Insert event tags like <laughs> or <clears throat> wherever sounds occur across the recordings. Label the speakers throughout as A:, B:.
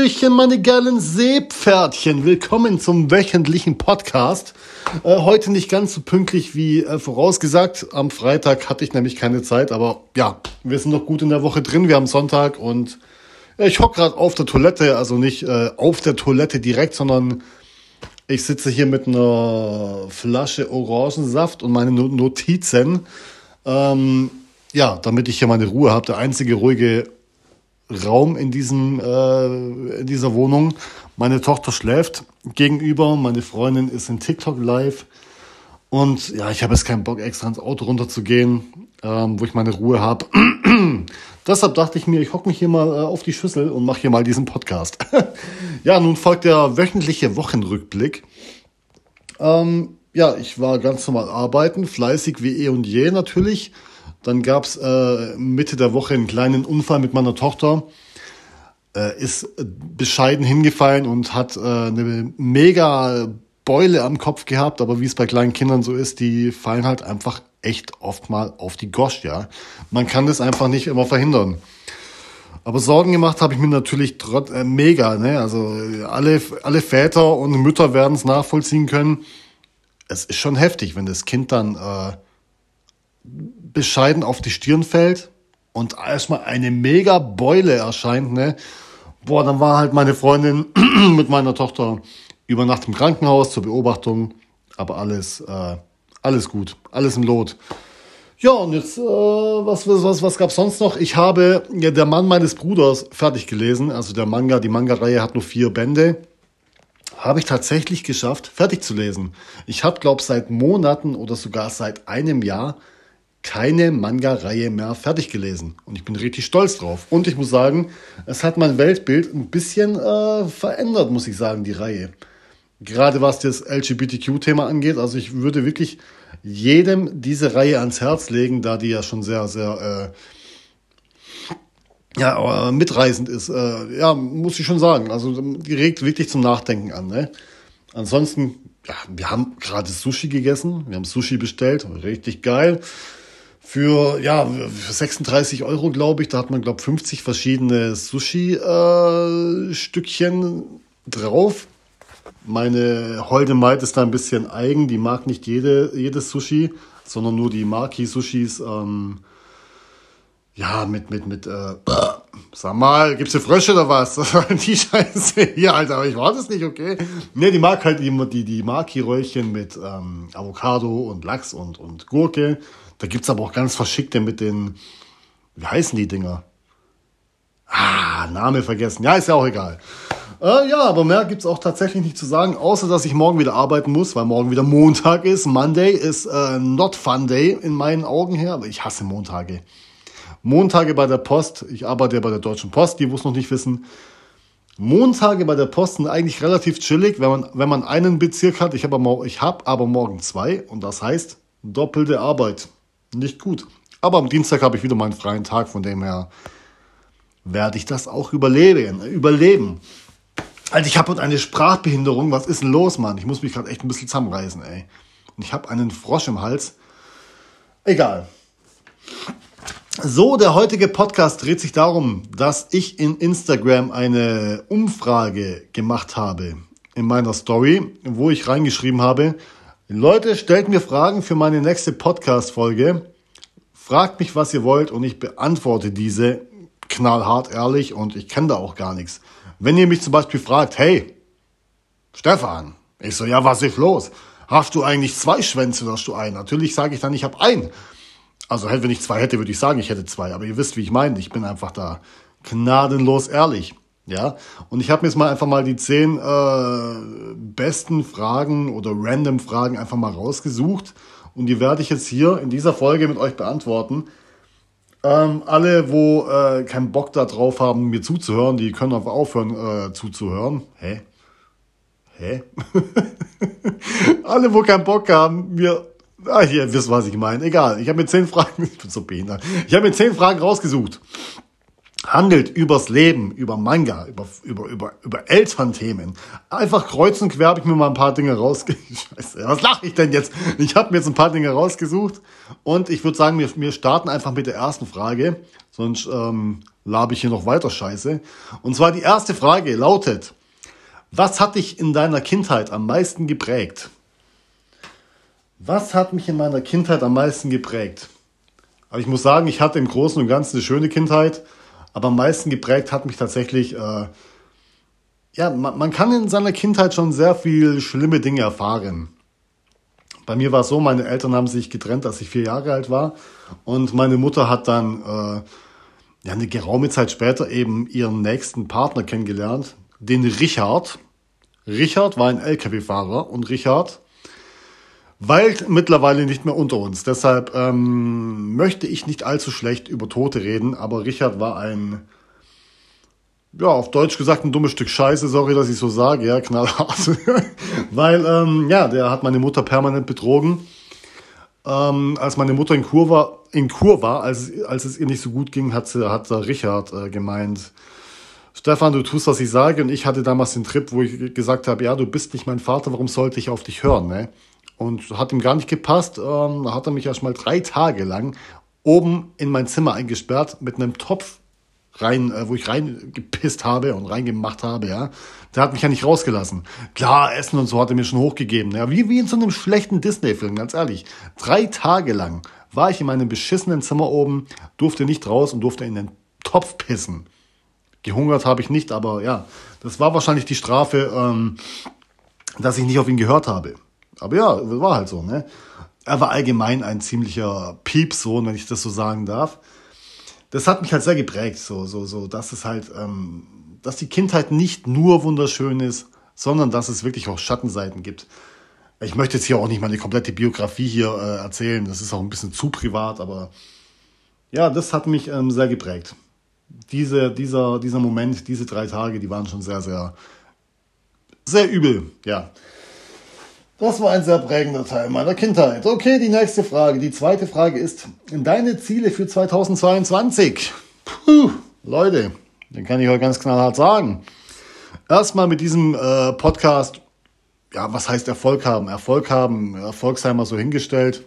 A: Hallöchen, meine geilen Seepferdchen. Willkommen zum wöchentlichen Podcast. Äh, heute nicht ganz so pünktlich wie äh, vorausgesagt. Am Freitag hatte ich nämlich keine Zeit, aber ja, wir sind noch gut in der Woche drin. Wir haben Sonntag und ja, ich hocke gerade auf der Toilette, also nicht äh, auf der Toilette direkt, sondern ich sitze hier mit einer Flasche Orangensaft und meine Notizen. Ähm, ja, damit ich hier meine Ruhe habe. Der einzige ruhige Raum in, diesem, äh, in dieser Wohnung. Meine Tochter schläft gegenüber, meine Freundin ist in TikTok live. Und ja, ich habe jetzt keinen Bock, extra ins Auto runterzugehen, ähm, wo ich meine Ruhe habe. <clears throat> Deshalb dachte ich mir, ich hocke mich hier mal äh, auf die Schüssel und mache hier mal diesen Podcast. <laughs> ja, nun folgt der wöchentliche Wochenrückblick. Ähm, ja, ich war ganz normal arbeiten, fleißig wie eh und je natürlich. Dann gab's äh, Mitte der Woche einen kleinen Unfall mit meiner Tochter. Äh, ist bescheiden hingefallen und hat äh, eine mega Beule am Kopf gehabt. Aber wie es bei kleinen Kindern so ist, die fallen halt einfach echt oft mal auf die Gosch, ja. Man kann das einfach nicht immer verhindern. Aber Sorgen gemacht habe ich mir natürlich trotz, äh, mega, ne? Also alle, alle Väter und Mütter werden es nachvollziehen können. Es ist schon heftig, wenn das Kind dann äh, bescheiden auf die Stirn fällt und erstmal eine mega Beule erscheint, ne? Boah, dann war halt meine Freundin <clears throat> mit meiner Tochter über Nacht im Krankenhaus zur Beobachtung, aber alles, äh, alles gut, alles im Lot. Ja, und jetzt, äh, was, was, was, gab's sonst noch? Ich habe ja, Der Mann meines Bruders fertig gelesen. Also der Manga, die Manga-Reihe hat nur vier Bände. Habe ich tatsächlich geschafft, fertig zu lesen. Ich habe, glaube seit Monaten oder sogar seit einem Jahr keine Manga-Reihe mehr fertig gelesen. Und ich bin richtig stolz drauf. Und ich muss sagen, es hat mein Weltbild ein bisschen äh, verändert, muss ich sagen, die Reihe. Gerade was das LGBTQ-Thema angeht. Also ich würde wirklich jedem diese Reihe ans Herz legen, da die ja schon sehr, sehr äh, ja, äh, mitreißend ist. Äh, ja, muss ich schon sagen. Also die regt wirklich zum Nachdenken an. Ne? Ansonsten, ja, wir haben gerade Sushi gegessen. Wir haben Sushi bestellt. Richtig geil für, ja, für 36 Euro, glaube ich. Da hat man, glaube ich, 50 verschiedene Sushi-Stückchen äh, drauf. Meine holde Maid ist da ein bisschen eigen. Die mag nicht jede, jedes Sushi, sondern nur die Maki-Sushis. Ähm, ja, mit, mit, mit, äh, sag mal, gibt's hier Frösche oder was? <laughs> die Scheiße hier, Alter, aber ich war das nicht, okay? Ne, die mag halt die, die, die Maki-Röllchen mit ähm, Avocado und Lachs und, und Gurke. Da gibt's aber auch ganz verschickte mit den, wie heißen die Dinger? Ah, Name vergessen. Ja, ist ja auch egal. Äh, ja, aber mehr gibt's auch tatsächlich nicht zu sagen, außer dass ich morgen wieder arbeiten muss, weil morgen wieder Montag ist. Monday ist äh, not fun day in meinen Augen her, aber ich hasse Montage. Montage bei der Post, ich arbeite ja bei der Deutschen Post, die es noch nicht wissen. Montage bei der Post sind eigentlich relativ chillig, wenn man, wenn man einen Bezirk hat. Ich habe aber, hab aber morgen zwei und das heißt doppelte Arbeit nicht gut. Aber am Dienstag habe ich wieder meinen freien Tag, von dem her werde ich das auch überleben. überleben. Also ich habe eine Sprachbehinderung. Was ist denn los, Mann? Ich muss mich gerade echt ein bisschen zusammenreißen, ey. Und ich habe einen Frosch im Hals. Egal. So, der heutige Podcast dreht sich darum, dass ich in Instagram eine Umfrage gemacht habe in meiner Story, wo ich reingeschrieben habe, Leute, stellt mir Fragen für meine nächste Podcast-Folge. Fragt mich, was ihr wollt und ich beantworte diese knallhart ehrlich und ich kenne da auch gar nichts. Wenn ihr mich zum Beispiel fragt, hey, Stefan, ich so, ja, was ist los? Hast du eigentlich zwei Schwänze oder hast du einen? Natürlich sage ich dann, ich habe einen. Also wenn ich zwei hätte, würde ich sagen, ich hätte zwei. Aber ihr wisst, wie ich meine. Ich bin einfach da gnadenlos ehrlich. Ja, und ich habe mir jetzt mal einfach mal die zehn äh, besten Fragen oder random Fragen einfach mal rausgesucht und die werde ich jetzt hier in dieser Folge mit euch beantworten. Ähm, alle, wo äh, keinen Bock da drauf haben, mir zuzuhören, die können einfach aufhören äh, zuzuhören. Hä? Hä? <laughs> alle, wo keinen Bock haben, mir Ah, ihr wisst, was ich meine. Egal. Ich habe mir zehn Fragen. <laughs> Ich bin so behindert. Ich habe mir zehn Fragen rausgesucht. Handelt übers Leben, über Manga, über, über, über, über Elternthemen. Einfach kreuz und quer habe ich mir mal ein paar Dinge rausgesucht. <laughs> Scheiße, was lache ich denn jetzt? Ich habe mir jetzt ein paar Dinge rausgesucht und ich würde sagen, wir, wir starten einfach mit der ersten Frage, sonst ähm, labe ich hier noch weiter Scheiße. Und zwar die erste Frage lautet, was hat dich in deiner Kindheit am meisten geprägt? Was hat mich in meiner Kindheit am meisten geprägt? Aber ich muss sagen, ich hatte im Großen und Ganzen eine schöne Kindheit, aber am meisten geprägt hat mich tatsächlich, äh, ja, man, man kann in seiner Kindheit schon sehr viel schlimme Dinge erfahren. Bei mir war es so, meine Eltern haben sich getrennt, als ich vier Jahre alt war. Und meine Mutter hat dann äh, ja, eine geraume Zeit später eben ihren nächsten Partner kennengelernt, den Richard. Richard war ein LKW-Fahrer und Richard weilt mittlerweile nicht mehr unter uns. Deshalb ähm, möchte ich nicht allzu schlecht über Tote reden, aber Richard war ein, ja, auf Deutsch gesagt, ein dummes Stück Scheiße, sorry, dass ich so sage, ja, knallhart. <laughs> Weil, ähm, ja, der hat meine Mutter permanent betrogen. Ähm, als meine Mutter in Kur war, in Kur war als, als es ihr nicht so gut ging, hat, sie, hat Richard äh, gemeint, Stefan, du tust, was ich sage. Und ich hatte damals den Trip, wo ich gesagt habe, ja, du bist nicht mein Vater, warum sollte ich auf dich hören? Ne? Und hat ihm gar nicht gepasst. Ähm, da hat er mich erst mal drei Tage lang oben in mein Zimmer eingesperrt mit einem Topf rein, äh, wo ich reingepisst habe und reingemacht habe, ja. Der hat mich ja nicht rausgelassen. Klar, Essen und so hat er mir schon hochgegeben. Ja, wie, wie in so einem schlechten Disney-Film, ganz ehrlich. Drei Tage lang war ich in meinem beschissenen Zimmer oben, durfte nicht raus und durfte in den Topf pissen. Gehungert habe ich nicht, aber ja, das war wahrscheinlich die Strafe, ähm, dass ich nicht auf ihn gehört habe. Aber ja, war halt so, ne? Er war allgemein ein ziemlicher Piepsohn, wenn ich das so sagen darf. Das hat mich halt sehr geprägt, so, so, so, dass es halt, ähm, dass die Kindheit nicht nur wunderschön ist, sondern dass es wirklich auch Schattenseiten gibt. Ich möchte jetzt hier auch nicht meine komplette Biografie hier äh, erzählen, das ist auch ein bisschen zu privat, aber ja, das hat mich ähm, sehr geprägt. Diese, dieser, dieser Moment, diese drei Tage, die waren schon sehr, sehr, sehr übel, ja. Das war ein sehr prägender Teil meiner Kindheit. Okay, die nächste Frage. Die zweite Frage ist, deine Ziele für 2022? Puh, Leute, den kann ich euch ganz knallhart sagen. Erstmal mit diesem äh, Podcast, ja, was heißt Erfolg haben? Erfolg haben, Erfolg sei mal so hingestellt.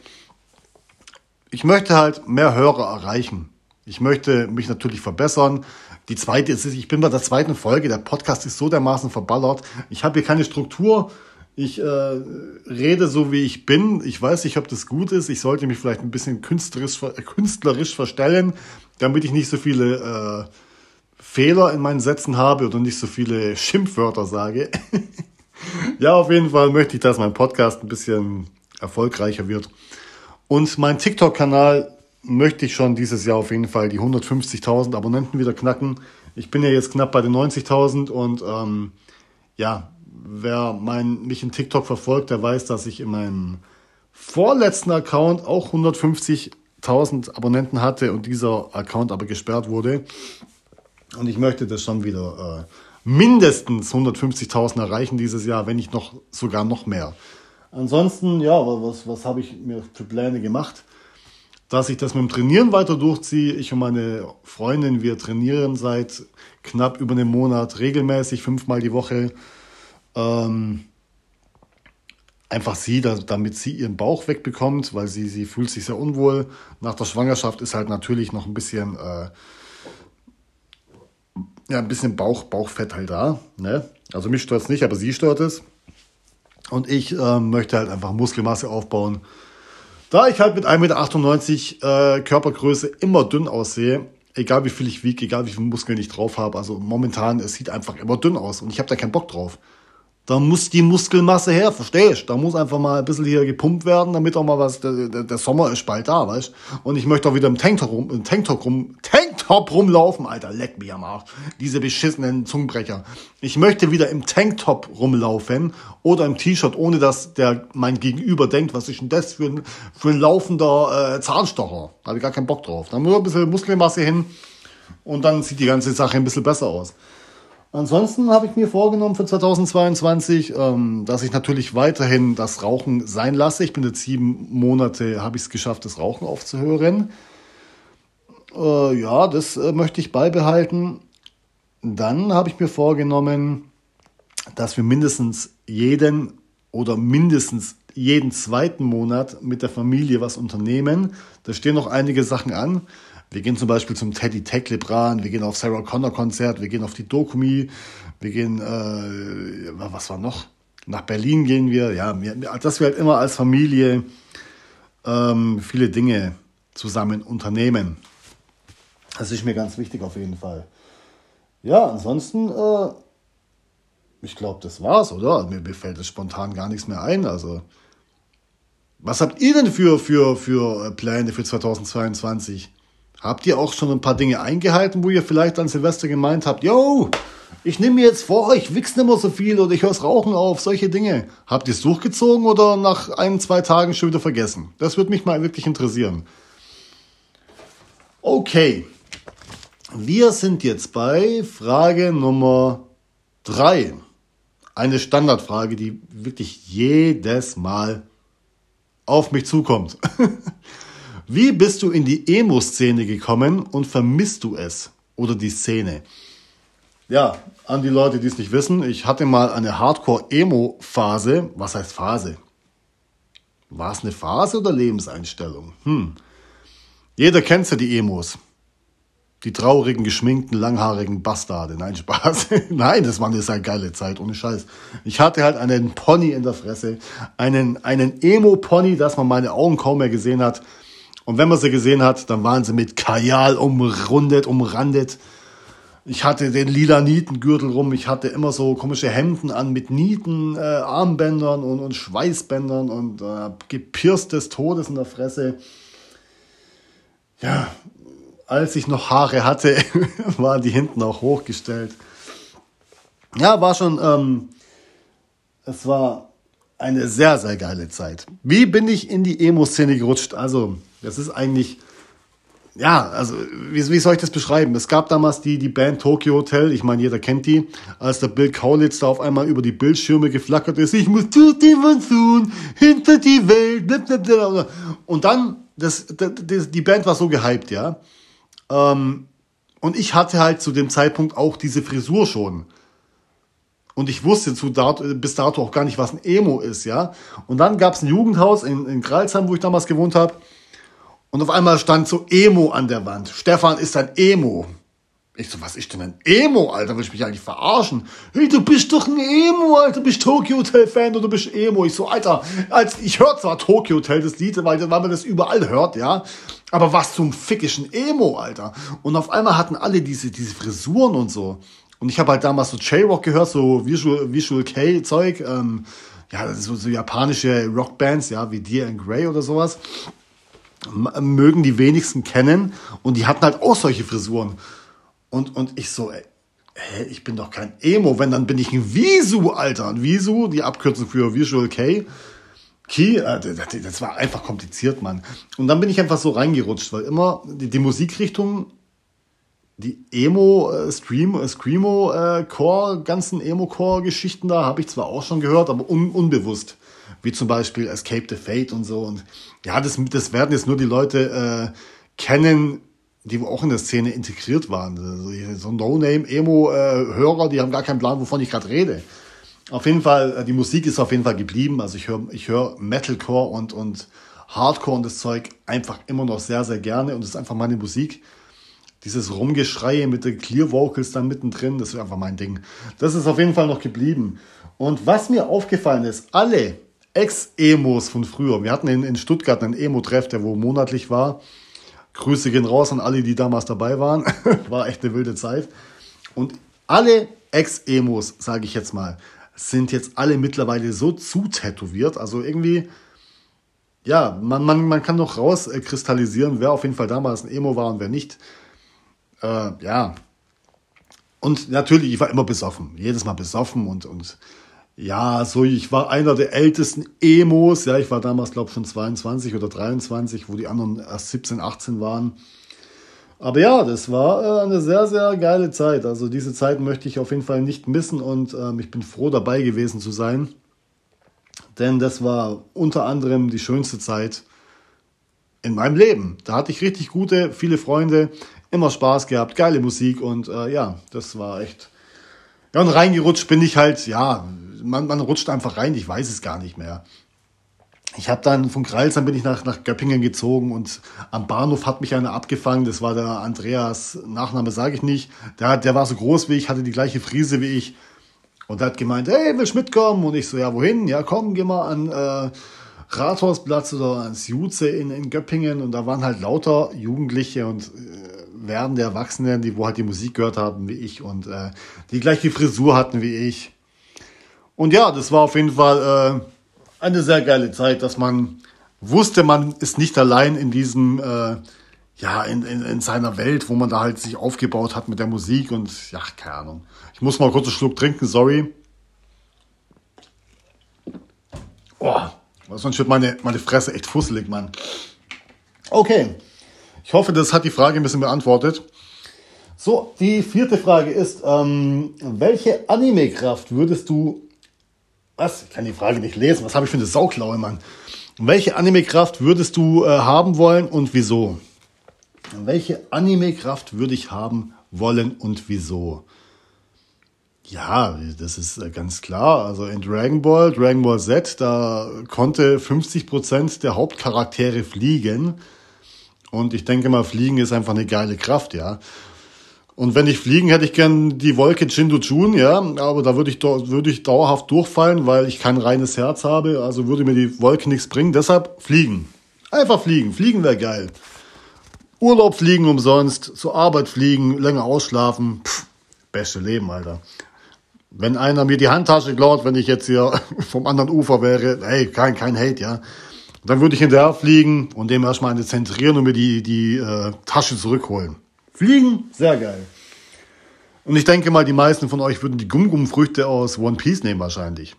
A: Ich möchte halt mehr Hörer erreichen. Ich möchte mich natürlich verbessern. Die zweite ist, ich bin bei der zweiten Folge. Der Podcast ist so dermaßen verballert. Ich habe hier keine Struktur. Ich äh, rede so, wie ich bin. Ich weiß nicht, ob das gut ist. Ich sollte mich vielleicht ein bisschen künstlerisch, künstlerisch verstellen, damit ich nicht so viele äh, Fehler in meinen Sätzen habe oder nicht so viele Schimpfwörter sage. <laughs> ja, auf jeden Fall möchte ich, dass mein Podcast ein bisschen erfolgreicher wird. Und mein TikTok-Kanal möchte ich schon dieses Jahr auf jeden Fall die 150.000 Abonnenten wieder knacken. Ich bin ja jetzt knapp bei den 90.000 und ähm, ja, wer mein, mich in TikTok verfolgt, der weiß, dass ich in meinem vorletzten Account auch 150.000 Abonnenten hatte und dieser Account aber gesperrt wurde. Und ich möchte das schon wieder äh, mindestens 150.000 erreichen dieses Jahr, wenn nicht noch sogar noch mehr. Ansonsten, ja, was, was habe ich mir für Pläne gemacht? Dass ich das mit dem Trainieren weiter durchziehe. Ich und meine Freundin, wir trainieren seit knapp über einem Monat regelmäßig, fünfmal die Woche. Ähm, einfach sie, damit sie ihren Bauch wegbekommt, weil sie, sie fühlt sich sehr unwohl. Nach der Schwangerschaft ist halt natürlich noch ein bisschen, äh, ja, ein bisschen Bauch, Bauchfett halt da. Ne? Also mich stört es nicht, aber sie stört es. Und ich äh, möchte halt einfach Muskelmasse aufbauen. Da ich halt mit 1,98 Meter äh, Körpergröße immer dünn aussehe, egal wie viel ich wiege, egal wie viel Muskeln ich drauf habe, also momentan, es sieht einfach immer dünn aus und ich habe da keinen Bock drauf. Da muss die Muskelmasse her, verstehst? Da muss einfach mal ein bisschen hier gepumpt werden, damit auch mal was, der, der, der Sommer ist bald da, weißt? Und ich möchte auch wieder im Tanktop rum, im Tanktop rum, Tanktop rumlaufen, Alter, leck mich am Arsch. Diese beschissenen Zungenbrecher. Ich möchte wieder im Tanktop rumlaufen oder im T-Shirt, ohne dass der mein Gegenüber denkt, was ist denn das für ein, für ein laufender äh, Zahnstocher? Da habe ich gar keinen Bock drauf. Da muss ein bisschen Muskelmasse hin und dann sieht die ganze Sache ein bisschen besser aus. Ansonsten habe ich mir vorgenommen für 2022, ähm, dass ich natürlich weiterhin das Rauchen sein lasse. Ich bin jetzt sieben Monate, habe ich es geschafft, das Rauchen aufzuhören. Äh, ja, das äh, möchte ich beibehalten. Dann habe ich mir vorgenommen, dass wir mindestens jeden oder mindestens jeden zweiten Monat mit der Familie was unternehmen. Da stehen noch einige Sachen an. Wir gehen zum Beispiel zum Teddy Tech Lebran, wir gehen auf Sarah Connor Konzert, wir gehen auf die Dokumi, wir gehen, äh, was war noch? Nach Berlin gehen wir. Ja, dass wir halt immer als Familie ähm, viele Dinge zusammen unternehmen. Das ist mir ganz wichtig auf jeden Fall. Ja, ansonsten, äh, ich glaube, das war's, oder? Mir, mir fällt es spontan gar nichts mehr ein. Also, was habt ihr denn für, für, für Pläne für 2022? Habt ihr auch schon ein paar Dinge eingehalten, wo ihr vielleicht an Silvester gemeint habt, yo, ich nehme mir jetzt vor, ich wichs nicht mehr so viel oder ich höre Rauchen auf, solche Dinge. Habt ihr es durchgezogen oder nach ein, zwei Tagen schon wieder vergessen? Das würde mich mal wirklich interessieren. Okay, wir sind jetzt bei Frage Nummer drei. Eine Standardfrage, die wirklich jedes Mal auf mich zukommt. <laughs> Wie bist du in die Emo-Szene gekommen und vermisst du es? Oder die Szene? Ja, an die Leute, die es nicht wissen, ich hatte mal eine Hardcore-Emo-Phase. Was heißt Phase? War es eine Phase oder Lebenseinstellung? Hm. Jeder kennt ja die Emos. Die traurigen, geschminkten, langhaarigen Bastarde. Nein, Spaß. <laughs> Nein, das war eine sehr geile Zeit, ohne Scheiß. Ich hatte halt einen Pony in der Fresse. Einen, einen Emo-Pony, dass man meine Augen kaum mehr gesehen hat. Und wenn man sie gesehen hat, dann waren sie mit Kajal umrundet, umrandet. Ich hatte den lila Nietengürtel rum. Ich hatte immer so komische Hemden an mit Nieten, äh, Armbändern und, und Schweißbändern und äh, gepierst des Todes in der Fresse. Ja, als ich noch Haare hatte, <laughs> waren die hinten auch hochgestellt. Ja, war schon, ähm, es war eine sehr, sehr geile Zeit. Wie bin ich in die Emo-Szene gerutscht? Also, das ist eigentlich, ja, also, wie, wie soll ich das beschreiben? Es gab damals die, die Band Tokyo Hotel, ich meine, jeder kennt die, als der Bill Kaulitz da auf einmal über die Bildschirme geflackert ist, ich muss zu dem Monsun, hinter die Welt, blablabla. und dann, das, das, die Band war so gehypt, ja. Ähm, und ich hatte halt zu dem Zeitpunkt auch diese Frisur schon. Und ich wusste zu dato, bis dato auch gar nicht, was ein Emo ist, ja. Und dann gab es ein Jugendhaus in, in Gralsheim, wo ich damals gewohnt habe. Und auf einmal stand so Emo an der Wand. Stefan ist ein Emo. Ich so, was ist denn ein Emo, Alter? Will ich mich eigentlich verarschen? Hey, du bist doch ein Emo, Alter. Du bist Tokyo Hotel Fan oder du bist Emo. Ich so, Alter, als, ich höre zwar Tokyo Hotel, das Lied, weil, weil man das überall hört, ja. Aber was zum fickischen Emo, Alter. Und auf einmal hatten alle diese, diese Frisuren und so. Und ich habe halt damals so J-Rock gehört, so Visual, Visual K-Zeug, ähm, ja, so, so japanische Rockbands, ja, wie Dear and Grey oder sowas. Mögen die wenigsten kennen. Und die hatten halt auch solche Frisuren. Und, und ich so, ey, hä, ich bin doch kein Emo, wenn, dann bin ich ein Visu, Alter. Ein Visu, die Abkürzung für Visual K. Key, äh, das war einfach kompliziert, Mann. Und dann bin ich einfach so reingerutscht, weil immer die, die Musikrichtung, die Emo, äh, Stream, äh, Screamo, äh, Core, ganzen Emo-Core-Geschichten da, habe ich zwar auch schon gehört, aber un unbewusst. Wie zum Beispiel Escape the Fate und so. Und ja, das, das werden jetzt nur die Leute äh, kennen, die auch in der Szene integriert waren. Also so No-Name-Emo-Hörer, die haben gar keinen Plan, wovon ich gerade rede. Auf jeden Fall, äh, die Musik ist auf jeden Fall geblieben. Also ich höre ich hör Metalcore und, und Hardcore und das Zeug einfach immer noch sehr, sehr gerne. Und es ist einfach meine Musik. Dieses Rumgeschreie mit den Clear Vocals dann mittendrin, das ist einfach mein Ding. Das ist auf jeden Fall noch geblieben. Und was mir aufgefallen ist, alle Ex-Emos von früher, wir hatten in, in Stuttgart einen Emo-Treff, der wo monatlich war, Grüße gehen raus an alle, die damals dabei waren. <laughs> War echt eine wilde Zeit. Und alle Ex-Emos, sage ich jetzt mal, sind jetzt alle mittlerweile so zutätowiert. Also irgendwie, ja, man, man, man kann noch rauskristallisieren, wer auf jeden Fall damals ein Emo war und wer nicht. Äh, ja. Und natürlich, ich war immer besoffen. Jedes Mal besoffen und, und ja, so, ich war einer der ältesten Emos. Ja, ich war damals, glaube ich, schon 22 oder 23, wo die anderen erst 17, 18 waren. Aber ja, das war äh, eine sehr, sehr geile Zeit. Also diese Zeit möchte ich auf jeden Fall nicht missen und ähm, ich bin froh dabei gewesen zu sein. Denn das war unter anderem die schönste Zeit in meinem Leben. Da hatte ich richtig gute, viele Freunde, immer Spaß gehabt, geile Musik und äh, ja, das war echt. Ja, und reingerutscht bin ich halt, ja, man, man rutscht einfach rein, ich weiß es gar nicht mehr. Ich habe dann von Kreilsheim bin ich nach, nach Göppingen gezogen und am Bahnhof hat mich einer abgefangen. Das war der Andreas, Nachname sage ich nicht. Der, der war so groß wie ich, hatte die gleiche Frise wie ich. Und er hat gemeint, hey, willst du mitkommen? Und ich so, ja, wohin? Ja, komm, geh mal an äh, Rathausplatz oder ans Juze in, in Göppingen. Und da waren halt lauter Jugendliche und äh, werdende Erwachsene, die wo halt die Musik gehört haben wie ich und äh, die gleiche Frisur hatten wie ich. Und ja, das war auf jeden Fall... Äh, eine sehr geile Zeit, dass man wusste, man ist nicht allein in diesem, äh, ja, in, in, in seiner Welt, wo man da halt sich aufgebaut hat mit der Musik und ja, keine Ahnung. Ich muss mal kurz einen Schluck trinken, sorry. Oh, sonst wird meine, meine Fresse echt fusselig, Mann. Okay. Ich hoffe, das hat die Frage ein bisschen beantwortet. So, die vierte Frage ist, ähm, welche Anime-Kraft würdest du was? Ich kann die Frage nicht lesen. Was habe ich für eine Sauklaue, Mann? Welche Anime-Kraft würdest du äh, haben wollen und wieso? Welche Anime-Kraft würde ich haben wollen und wieso? Ja, das ist äh, ganz klar. Also in Dragon Ball, Dragon Ball Z, da konnte 50% der Hauptcharaktere fliegen. Und ich denke mal, Fliegen ist einfach eine geile Kraft, ja. Und wenn ich fliegen, hätte ich gern die Wolke Chun, ja, aber da würde ich, würde ich dauerhaft durchfallen, weil ich kein reines Herz habe, also würde mir die Wolke nichts bringen. Deshalb fliegen. Einfach fliegen. Fliegen wäre geil. Urlaub fliegen umsonst, zur Arbeit fliegen, länger ausschlafen. Pff, beste Leben, Alter. Wenn einer mir die Handtasche klaut, wenn ich jetzt hier <laughs> vom anderen Ufer wäre, hey, kein, kein Hate, ja. Dann würde ich hinterher fliegen und dem erstmal eine zentrieren und mir die, die äh, Tasche zurückholen. Fliegen, sehr geil. Und ich denke mal, die meisten von euch würden die Gum-Gum-Früchte aus One Piece nehmen wahrscheinlich.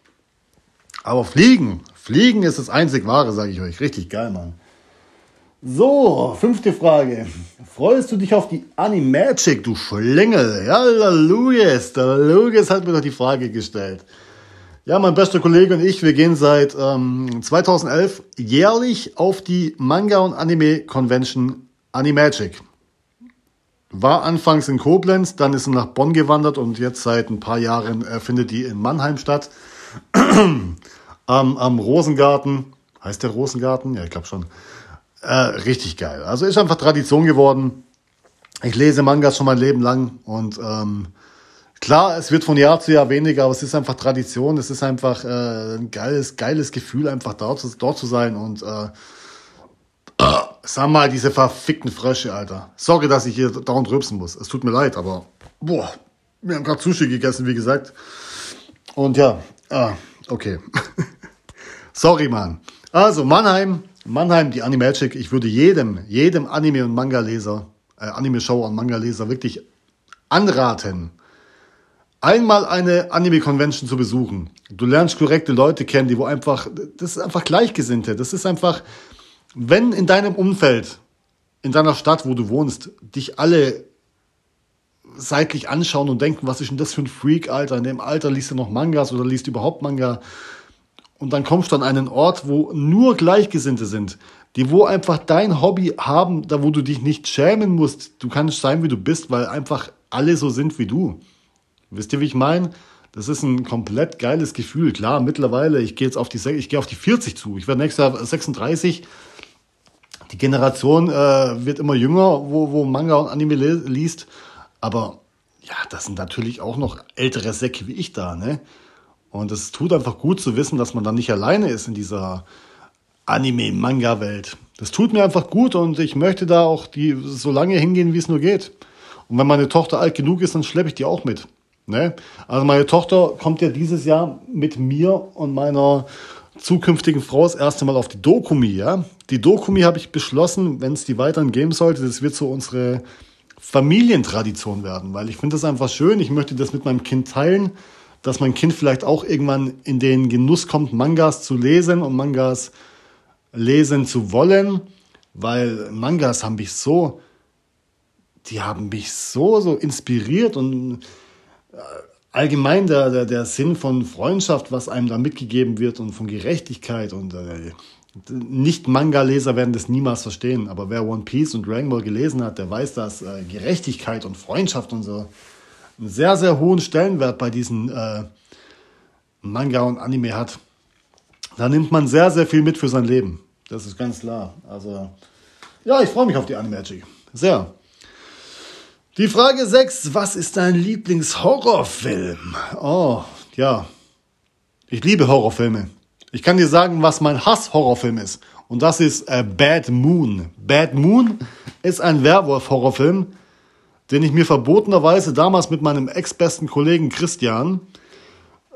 A: Aber Fliegen, Fliegen ist das einzig wahre, sage ich euch. Richtig geil, Mann. So, fünfte Frage. Freust du dich auf die Animagic, du Schlingel? Ja, der Luis hat mir doch die Frage gestellt. Ja, mein bester Kollege und ich, wir gehen seit ähm, 2011 jährlich auf die Manga- und Anime-Convention Animagic. War anfangs in Koblenz, dann ist er nach Bonn gewandert und jetzt seit ein paar Jahren äh, findet die in Mannheim statt. <clears throat> am, am Rosengarten. Heißt der Rosengarten? Ja, ich glaube schon. Äh, richtig geil. Also ist einfach Tradition geworden. Ich lese Mangas schon mein Leben lang und ähm, klar, es wird von Jahr zu Jahr weniger, aber es ist einfach Tradition. Es ist einfach äh, ein geiles, geiles Gefühl, einfach dort, dort zu sein und äh, Sag mal, diese verfickten Frösche, Alter. Sorry, dass ich hier dauernd rübsen muss. Es tut mir leid, aber boah, wir haben gerade Sushi gegessen, wie gesagt. Und ja, ah, okay. <laughs> Sorry, Mann. Also, Mannheim, Mannheim, die Animagic. Ich würde jedem, jedem Anime- und Manga-Leser, äh, Anime-Schauer und Manga-Leser wirklich anraten, einmal eine Anime-Convention zu besuchen. Du lernst korrekte Leute kennen, die wo einfach, das ist einfach Gleichgesinnte. Das ist einfach, wenn in deinem Umfeld, in deiner Stadt, wo du wohnst, dich alle seitlich anschauen und denken, was ist denn das für ein Freak, Alter? In dem Alter liest du noch Mangas oder liest überhaupt Manga. Und dann kommst du an einen Ort, wo nur Gleichgesinnte sind, die wo einfach dein Hobby haben, da wo du dich nicht schämen musst. Du kannst sein, wie du bist, weil einfach alle so sind wie du. Wisst ihr, wie ich meine? Das ist ein komplett geiles Gefühl. Klar, mittlerweile, ich gehe jetzt auf die, ich gehe auf die 40 zu. Ich werde nächstes Jahr 36 die Generation äh, wird immer jünger, wo, wo Manga und Anime liest. Aber ja, das sind natürlich auch noch ältere Säcke wie ich da, ne? Und es tut einfach gut zu wissen, dass man da nicht alleine ist in dieser Anime-Manga-Welt. Das tut mir einfach gut und ich möchte da auch die so lange hingehen, wie es nur geht. Und wenn meine Tochter alt genug ist, dann schleppe ich die auch mit. Ne? Also meine Tochter kommt ja dieses Jahr mit mir und meiner zukünftigen Frau das erste Mal auf die Dokumi, ja. Die Dokumi habe ich beschlossen, wenn es die weiterhin geben sollte, das wird so unsere Familientradition werden, weil ich finde das einfach schön. Ich möchte das mit meinem Kind teilen, dass mein Kind vielleicht auch irgendwann in den Genuss kommt, Mangas zu lesen und Mangas lesen zu wollen, weil Mangas haben mich so, die haben mich so, so inspiriert und äh, allgemein der, der, der Sinn von Freundschaft, was einem da mitgegeben wird und von Gerechtigkeit und äh, nicht-Manga-Leser werden das niemals verstehen, aber wer One Piece und Dragon Ball gelesen hat, der weiß, dass äh, Gerechtigkeit und Freundschaft und so einen sehr, sehr hohen Stellenwert bei diesen äh, Manga und Anime hat. Da nimmt man sehr, sehr viel mit für sein Leben. Das ist ganz klar. Also, ja, ich freue mich auf die Animagic. Sehr. Die Frage 6. Was ist dein Lieblingshorrorfilm? Oh, ja. Ich liebe Horrorfilme. Ich kann dir sagen, was mein Hass-Horrorfilm ist. Und das ist äh, Bad Moon. Bad Moon ist ein Werwolf-Horrorfilm, den ich mir verbotenerweise damals mit meinem ex-besten Kollegen Christian,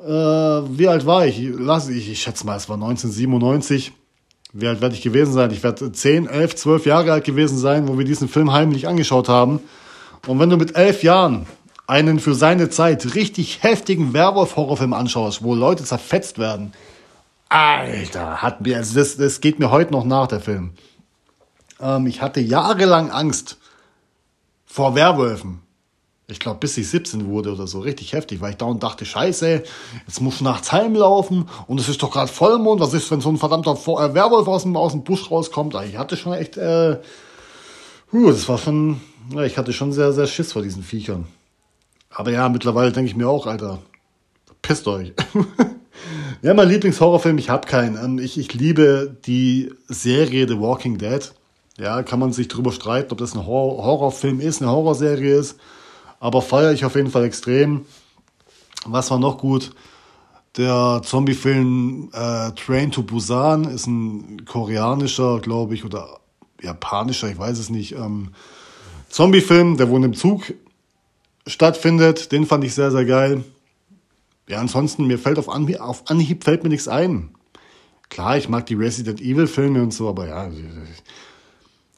A: äh, wie alt war ich? Lass ich, ich schätze mal, es war 1997. Wie alt werde ich gewesen sein? Ich werde 10, 11, 12 Jahre alt gewesen sein, wo wir diesen Film heimlich angeschaut haben. Und wenn du mit elf Jahren einen für seine Zeit richtig heftigen Werwolf-Horrorfilm anschaust, wo Leute zerfetzt werden, Alter, hat mir, also das, das geht mir heute noch nach, der Film. Ähm, ich hatte jahrelang Angst vor Werwölfen. Ich glaube, bis ich 17 wurde oder so, richtig heftig, weil ich da und dachte, scheiße, jetzt muss ich nachts heimlaufen und es ist doch gerade Vollmond, was ist, wenn so ein verdammter äh, Werwolf aus dem, aus dem Busch rauskommt? Ich hatte schon echt, äh, huh, das war schon, ja, ich hatte schon sehr, sehr Schiss vor diesen Viechern. Aber ja, mittlerweile denke ich mir auch, Alter, pisst euch. <laughs> Ja, mein Lieblingshorrorfilm, ich habe keinen. Ähm, ich, ich liebe die Serie The Walking Dead. Ja, kann man sich drüber streiten, ob das ein Horror Horrorfilm ist, eine Horrorserie ist. Aber feiere ich auf jeden Fall extrem. Was war noch gut? Der Zombie-Film äh, Train to Busan ist ein koreanischer, glaube ich, oder japanischer, ich weiß es nicht. Ähm, Zombie-Film, der wohl im Zug stattfindet. Den fand ich sehr, sehr geil. Ja, ansonsten, mir fällt auf Anhieb, auf Anhieb fällt mir nichts ein. Klar, ich mag die Resident Evil Filme und so, aber ja.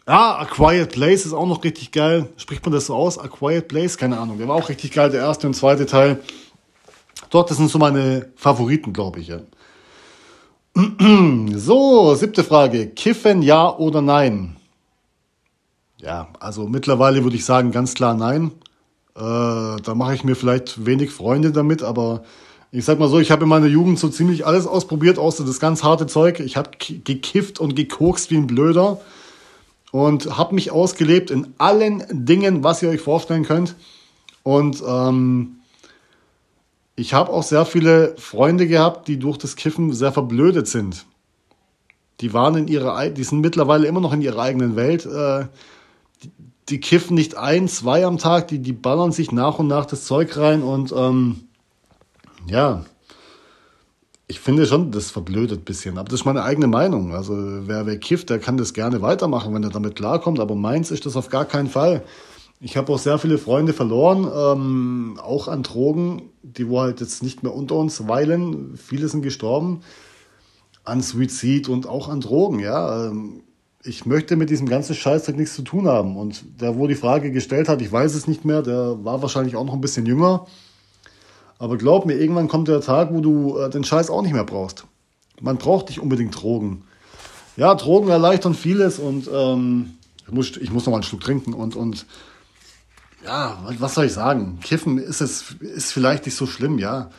A: Ja, A Quiet Place ist auch noch richtig geil. Spricht man das so aus? A Quiet Place? Keine Ahnung. Der war auch richtig geil, der erste und zweite Teil. Dort, das sind so meine Favoriten, glaube ich. Ja. <clears throat> So, siebte Frage. Kiffen ja oder nein? Ja, also mittlerweile würde ich sagen ganz klar nein. Äh, da mache ich mir vielleicht wenig Freunde damit, aber ich sag mal so, ich habe in meiner Jugend so ziemlich alles ausprobiert, außer das ganz harte Zeug. Ich habe gekifft und gekokst wie ein Blöder und habe mich ausgelebt in allen Dingen, was ihr euch vorstellen könnt. Und ähm, ich habe auch sehr viele Freunde gehabt, die durch das Kiffen sehr verblödet sind. Die waren in ihrer, die sind mittlerweile immer noch in ihrer eigenen Welt. Äh, die kiffen nicht ein, zwei am Tag, die, die ballern sich nach und nach das Zeug rein und ähm, ja, ich finde schon, das verblödet ein bisschen. Aber das ist meine eigene Meinung. Also wer, wer kifft, der kann das gerne weitermachen, wenn er damit klarkommt. Aber meins ist das auf gar keinen Fall. Ich habe auch sehr viele Freunde verloren, ähm, auch an Drogen, die wo halt jetzt nicht mehr unter uns weilen. Viele sind gestorben an Suizid und auch an Drogen. Ja, ähm, ich möchte mit diesem ganzen Scheißdreck nichts zu tun haben. Und der, wo die Frage gestellt hat, ich weiß es nicht mehr, der war wahrscheinlich auch noch ein bisschen jünger. Aber glaub mir, irgendwann kommt der Tag, wo du äh, den Scheiß auch nicht mehr brauchst. Man braucht nicht unbedingt Drogen. Ja, Drogen erleichtern vieles und ähm, ich, muss, ich muss noch mal einen Schluck trinken und, und ja, was soll ich sagen? Kiffen ist es ist vielleicht nicht so schlimm, ja.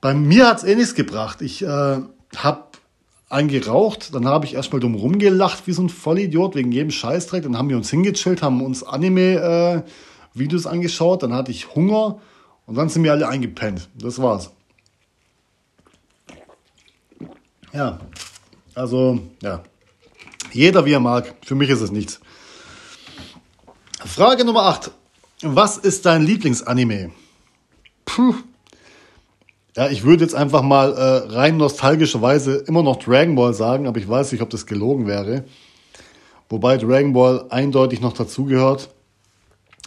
A: Bei mir hat es eh nichts gebracht. Ich äh, habe eingeraucht. Dann habe ich erstmal dumm rumgelacht wie so ein Vollidiot wegen jedem Scheißdreck. Dann haben wir uns hingechillt, haben uns Anime-Videos äh, angeschaut. Dann hatte ich Hunger und dann sind wir alle eingepennt. Das war's. Ja, also, ja. Jeder wie er mag. Für mich ist es nichts. Frage Nummer 8. Was ist dein Lieblingsanime? Puh. Ja, ich würde jetzt einfach mal äh, rein nostalgischerweise immer noch Dragon Ball sagen, aber ich weiß nicht, ob das gelogen wäre. Wobei Dragon Ball eindeutig noch dazugehört.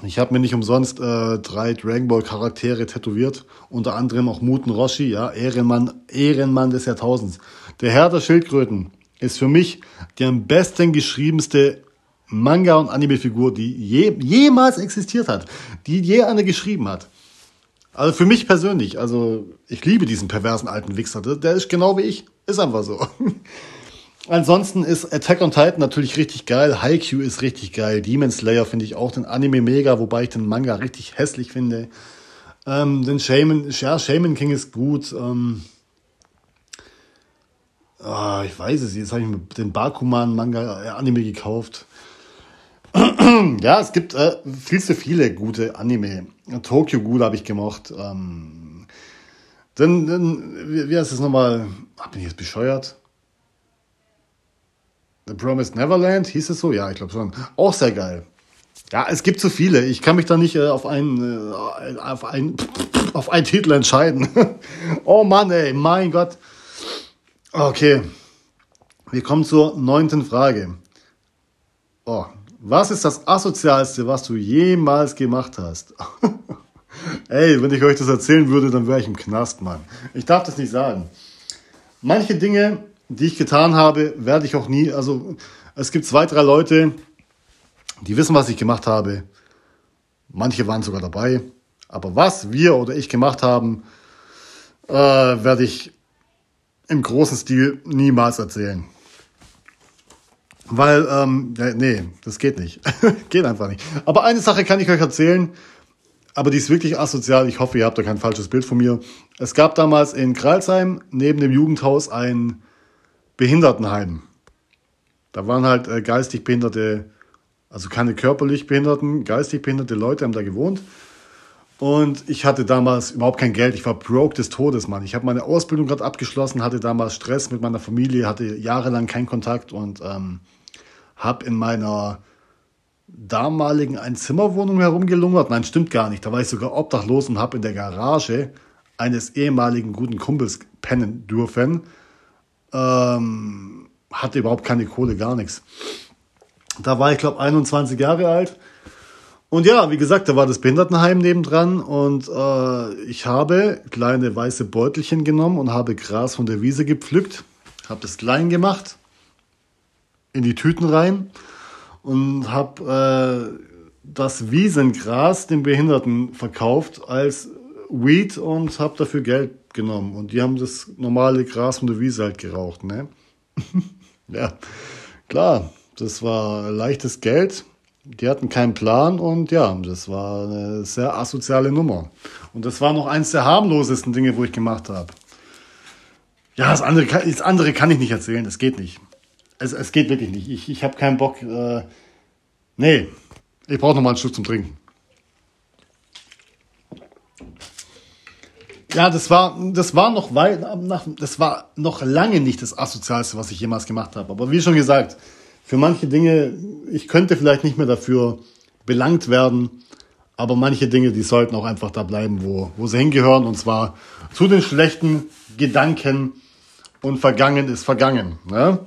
A: Ich habe mir nicht umsonst äh, drei Dragon Ball Charaktere tätowiert, unter anderem auch Muten Roshi, ja, Ehrenmann, Ehrenmann des Jahrtausends. Der Herr der Schildkröten ist für mich die am besten geschriebenste Manga- und Anime-Figur, die je, jemals existiert hat, die je eine geschrieben hat. Also für mich persönlich, also ich liebe diesen perversen alten Wichser. Der ist genau wie ich. Ist einfach so. <laughs> Ansonsten ist Attack on Titan natürlich richtig geil. Haikyuu ist richtig geil. Demon Slayer finde ich auch den Anime mega, wobei ich den Manga richtig hässlich finde. Ähm, den Shaman, ja, Shaman King ist gut. Ähm, oh, ich weiß es, jetzt habe ich mir den Bakuman-Manga-Anime äh, gekauft. <clears throat> ja, es gibt äh, viel zu viele gute Anime. Tokyo Ghoul habe ich gemocht. Ähm, dann, dann, wie, heißt es nochmal? Bin ich jetzt bescheuert? The Promised Neverland, hieß es so? Ja, ich glaube schon. Auch sehr geil. Ja, es gibt so viele. Ich kann mich da nicht äh, auf einen, äh, auf einen, <clears throat> auf einen Titel entscheiden. <laughs> oh Mann, ey, mein Gott. Okay. Wir kommen zur neunten Frage. Oh, was ist das Asozialste, was du jemals gemacht hast? <laughs> ey, wenn ich euch das erzählen würde, dann wäre ich im Knast, Mann. Ich darf das nicht sagen. Manche Dinge die ich getan habe, werde ich auch nie. Also es gibt zwei, drei Leute, die wissen, was ich gemacht habe. Manche waren sogar dabei. Aber was wir oder ich gemacht haben, äh, werde ich im großen Stil niemals erzählen. Weil, ähm, nee, das geht nicht. <laughs> geht einfach nicht. Aber eine Sache kann ich euch erzählen, aber die ist wirklich asozial. Ich hoffe, ihr habt da kein falsches Bild von mir. Es gab damals in Kralsheim neben dem Jugendhaus ein Behindertenheim. Da waren halt äh, geistig behinderte, also keine körperlich behinderten, geistig behinderte Leute haben da gewohnt. Und ich hatte damals überhaupt kein Geld. Ich war broke des Todes, Mann. Ich habe meine Ausbildung gerade abgeschlossen, hatte damals Stress mit meiner Familie, hatte jahrelang keinen Kontakt und ähm, habe in meiner damaligen Einzimmerwohnung herumgelungert. Nein, stimmt gar nicht. Da war ich sogar obdachlos und habe in der Garage eines ehemaligen guten Kumpels pennen dürfen ähm, hatte überhaupt keine Kohle, gar nichts. Da war ich, glaube 21 Jahre alt. Und ja, wie gesagt, da war das Behindertenheim nebendran und äh, ich habe kleine weiße Beutelchen genommen und habe Gras von der Wiese gepflückt, habe das klein gemacht, in die Tüten rein und habe äh, das Wiesengras den Behinderten verkauft als Weed und habe dafür Geld genommen. Und die haben das normale Gras von der Wiese halt geraucht, ne? <laughs> ja, klar, das war leichtes Geld. Die hatten keinen Plan und ja, das war eine sehr asoziale Nummer. Und das war noch eins der harmlosesten Dinge, wo ich gemacht habe. Ja, das andere, das andere kann ich nicht erzählen, das geht nicht. Es, es geht wirklich nicht. Ich, ich habe keinen Bock. Äh, nee, ich brauche noch mal einen Schluck zum Trinken. Ja, das war, das war noch weit, das war noch lange nicht das Asozialste, was ich jemals gemacht habe. Aber wie schon gesagt, für manche Dinge, ich könnte vielleicht nicht mehr dafür belangt werden, aber manche Dinge, die sollten auch einfach da bleiben, wo, wo sie hingehören, und zwar zu den schlechten Gedanken und vergangen ist vergangen. Ne?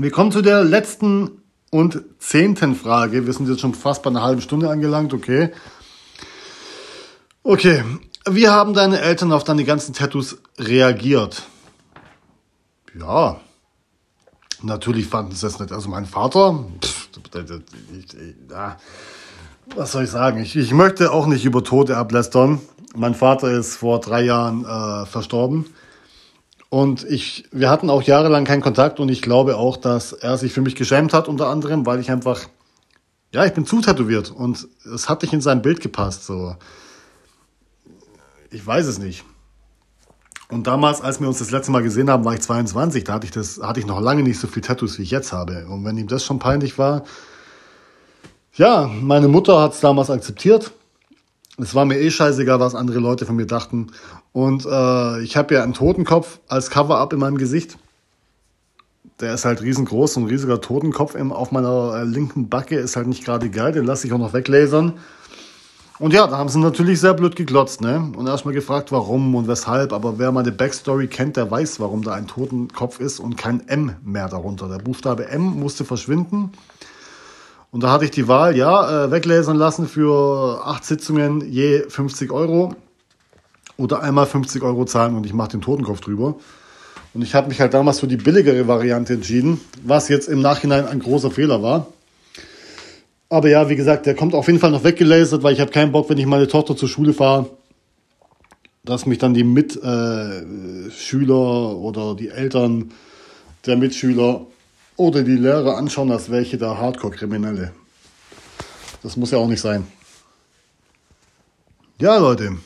A: Wir kommen zu der letzten und zehnten Frage. Wir sind jetzt schon fast bei einer halben Stunde angelangt, okay. Okay, wie haben deine Eltern auf deine ganzen Tattoos reagiert? Ja, natürlich fanden sie das nicht. Also mein Vater, pff, was soll ich sagen? Ich, ich möchte auch nicht über Tote ablästern. Mein Vater ist vor drei Jahren äh, verstorben. Und ich, wir hatten auch jahrelang keinen Kontakt und ich glaube auch, dass er sich für mich geschämt hat, unter anderem, weil ich einfach, ja, ich bin zu tätowiert und es hat nicht in sein Bild gepasst, so. Ich weiß es nicht. Und damals, als wir uns das letzte Mal gesehen haben, war ich 22. Da hatte ich, das, hatte ich noch lange nicht so viel Tattoos, wie ich jetzt habe. Und wenn ihm das schon peinlich war, ja, meine Mutter hat es damals akzeptiert. Es war mir eh scheißegal, was andere Leute von mir dachten. Und äh, ich habe ja einen Totenkopf als Cover-up in meinem Gesicht. Der ist halt riesengroß, so ein riesiger Totenkopf auf meiner äh, linken Backe ist halt nicht gerade geil. Den lasse ich auch noch weglasern. Und ja, da haben sie natürlich sehr blöd geglotzt, ne? Und erstmal gefragt, warum und weshalb. Aber wer meine Backstory kennt, der weiß, warum da ein Totenkopf ist und kein M mehr darunter. Der Buchstabe M musste verschwinden. Und da hatte ich die Wahl, ja, äh, weglasern lassen für acht Sitzungen je 50 Euro oder einmal 50 Euro zahlen und ich mache den Totenkopf drüber. Und ich habe mich halt damals für die billigere Variante entschieden, was jetzt im Nachhinein ein großer Fehler war. Aber ja, wie gesagt, der kommt auf jeden Fall noch weggelasert, weil ich habe keinen Bock, wenn ich meine Tochter zur Schule fahre, dass mich dann die Mitschüler äh, oder die Eltern der Mitschüler oder die Lehrer anschauen, als welche da Hardcore-Kriminelle. Das muss ja auch nicht sein. Ja, Leute,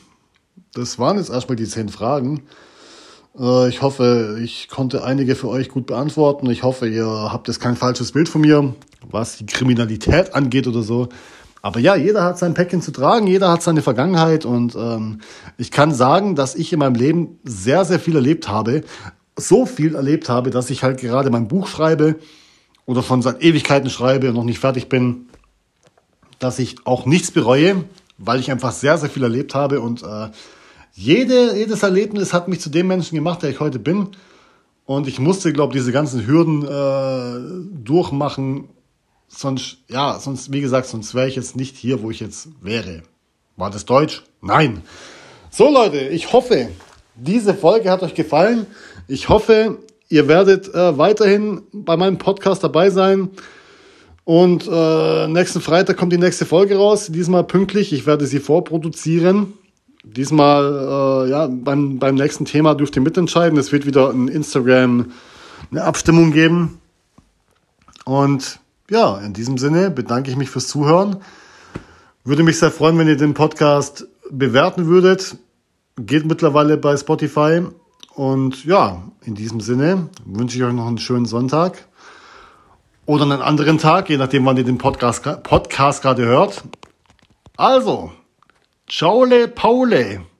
A: das waren jetzt erstmal die zehn Fragen. Äh, ich hoffe, ich konnte einige für euch gut beantworten. Ich hoffe, ihr habt jetzt kein falsches Bild von mir, was die Kriminalität angeht oder so. Aber ja, jeder hat sein Päckchen zu tragen, jeder hat seine Vergangenheit und ähm, ich kann sagen, dass ich in meinem Leben sehr, sehr viel erlebt habe. So viel erlebt habe, dass ich halt gerade mein Buch schreibe oder von seit Ewigkeiten schreibe und noch nicht fertig bin, dass ich auch nichts bereue, weil ich einfach sehr, sehr viel erlebt habe und äh, jede, jedes Erlebnis hat mich zu dem Menschen gemacht, der ich heute bin. Und ich musste, glaube ich, diese ganzen Hürden äh, durchmachen. Sonst, ja, sonst, wie gesagt, sonst wäre ich jetzt nicht hier, wo ich jetzt wäre. War das Deutsch? Nein. So, Leute, ich hoffe, diese Folge hat euch gefallen. Ich hoffe, ihr werdet äh, weiterhin bei meinem Podcast dabei sein. Und äh, nächsten Freitag kommt die nächste Folge raus. Diesmal pünktlich. Ich werde sie vorproduzieren. Diesmal, äh, ja, beim, beim nächsten Thema dürft ihr mitentscheiden. Es wird wieder in Instagram eine Abstimmung geben. Und ja, in diesem Sinne bedanke ich mich fürs Zuhören. Würde mich sehr freuen, wenn ihr den Podcast bewerten würdet. Geht mittlerweile bei Spotify. Und ja, in diesem Sinne wünsche ich euch noch einen schönen Sonntag. Oder einen anderen Tag, je nachdem, wann ihr den Podcast, Podcast gerade hört. Also, Ciao, Paule.